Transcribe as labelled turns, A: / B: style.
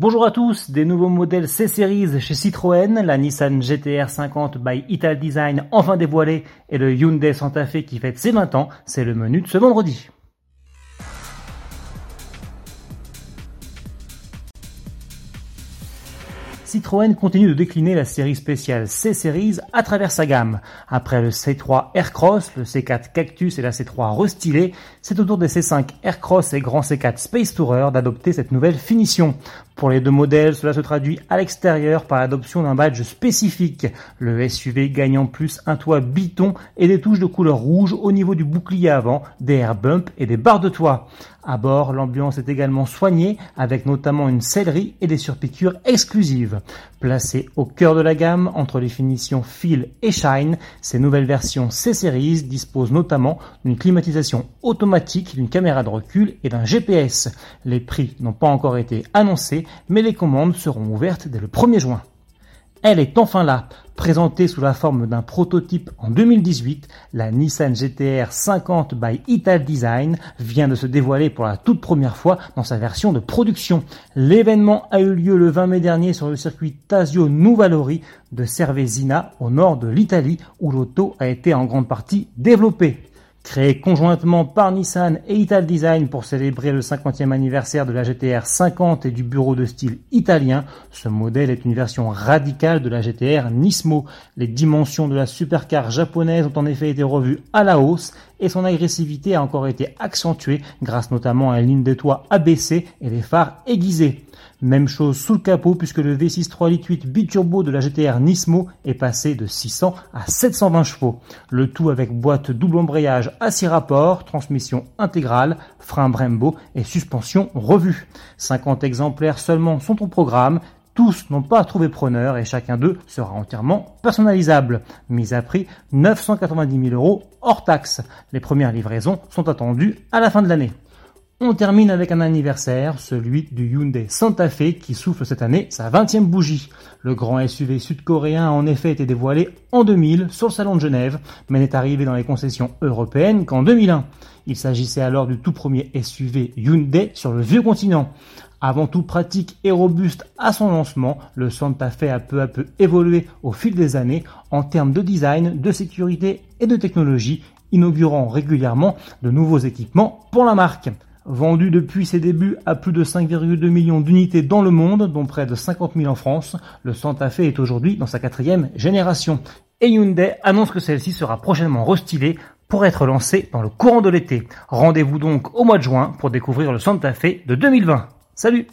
A: Bonjour à tous, des nouveaux modèles C-Series chez Citroën, la Nissan GTR 50 by Ital Design enfin dévoilée et le Hyundai Santa Fe qui fête ses 20 ans, c'est le menu de ce vendredi. Citroën continue de décliner la série spéciale C-Series à travers sa gamme. Après le C3 Aircross, le C4 Cactus et la C3 restylée, c'est au tour des C5 Aircross et Grand C4 Space Tourer d'adopter cette nouvelle finition. Pour les deux modèles, cela se traduit à l'extérieur par l'adoption d'un badge spécifique. Le SUV gagne en plus un toit biton et des touches de couleur rouge au niveau du bouclier avant, des air bumps et des barres de toit. À bord, l'ambiance est également soignée avec notamment une sellerie et des surpiqûres exclusives. Placées au cœur de la gamme entre les finitions Feel et Shine, ces nouvelles versions C-Series disposent notamment d'une climatisation automatique, d'une caméra de recul et d'un GPS. Les prix n'ont pas encore été annoncés, mais les commandes seront ouvertes dès le 1er juin. Elle est enfin là. Présentée sous la forme d'un prototype en 2018, la Nissan GTR 50 by Ital Design vient de se dévoiler pour la toute première fois dans sa version de production. L'événement a eu lieu le 20 mai dernier sur le circuit Tasio Nuvalori de Cervesina au nord de l'Italie où l'auto a été en grande partie développée. Créé conjointement par Nissan et Ital Design pour célébrer le 50e anniversaire de la GTR 50 et du bureau de style italien, ce modèle est une version radicale de la GTR Nismo. Les dimensions de la supercar japonaise ont en effet été revues à la hausse et son agressivité a encore été accentuée grâce notamment à une ligne de toit abaissée et des phares aiguisés. Même chose sous le capot puisque le V6 3 litres 8 biturbo de la GTR Nismo est passé de 600 à 720 chevaux. Le tout avec boîte double embrayage à 6 rapports, transmission intégrale, frein Brembo et suspension revue. 50 exemplaires seulement sont au programme. Tous n'ont pas trouvé preneur et chacun d'eux sera entièrement personnalisable. Mise à prix 990 000 euros hors taxe. Les premières livraisons sont attendues à la fin de l'année. On termine avec un anniversaire, celui du Hyundai Santa Fe qui souffle cette année sa 20e bougie. Le grand SUV sud-coréen a en effet été dévoilé en 2000 sur le salon de Genève, mais n'est arrivé dans les concessions européennes qu'en 2001. Il s'agissait alors du tout premier SUV Hyundai sur le vieux continent. Avant tout pratique et robuste à son lancement, le Santa Fe a peu à peu évolué au fil des années en termes de design, de sécurité et de technologie, inaugurant régulièrement de nouveaux équipements pour la marque. Vendu depuis ses débuts à plus de 5,2 millions d'unités dans le monde, dont près de 50 000 en France, le Santa Fe est aujourd'hui dans sa quatrième génération. Et Hyundai annonce que celle-ci sera prochainement restylée pour être lancée dans le courant de l'été. Rendez-vous donc au mois de juin pour découvrir le Santa Fe de 2020. Salut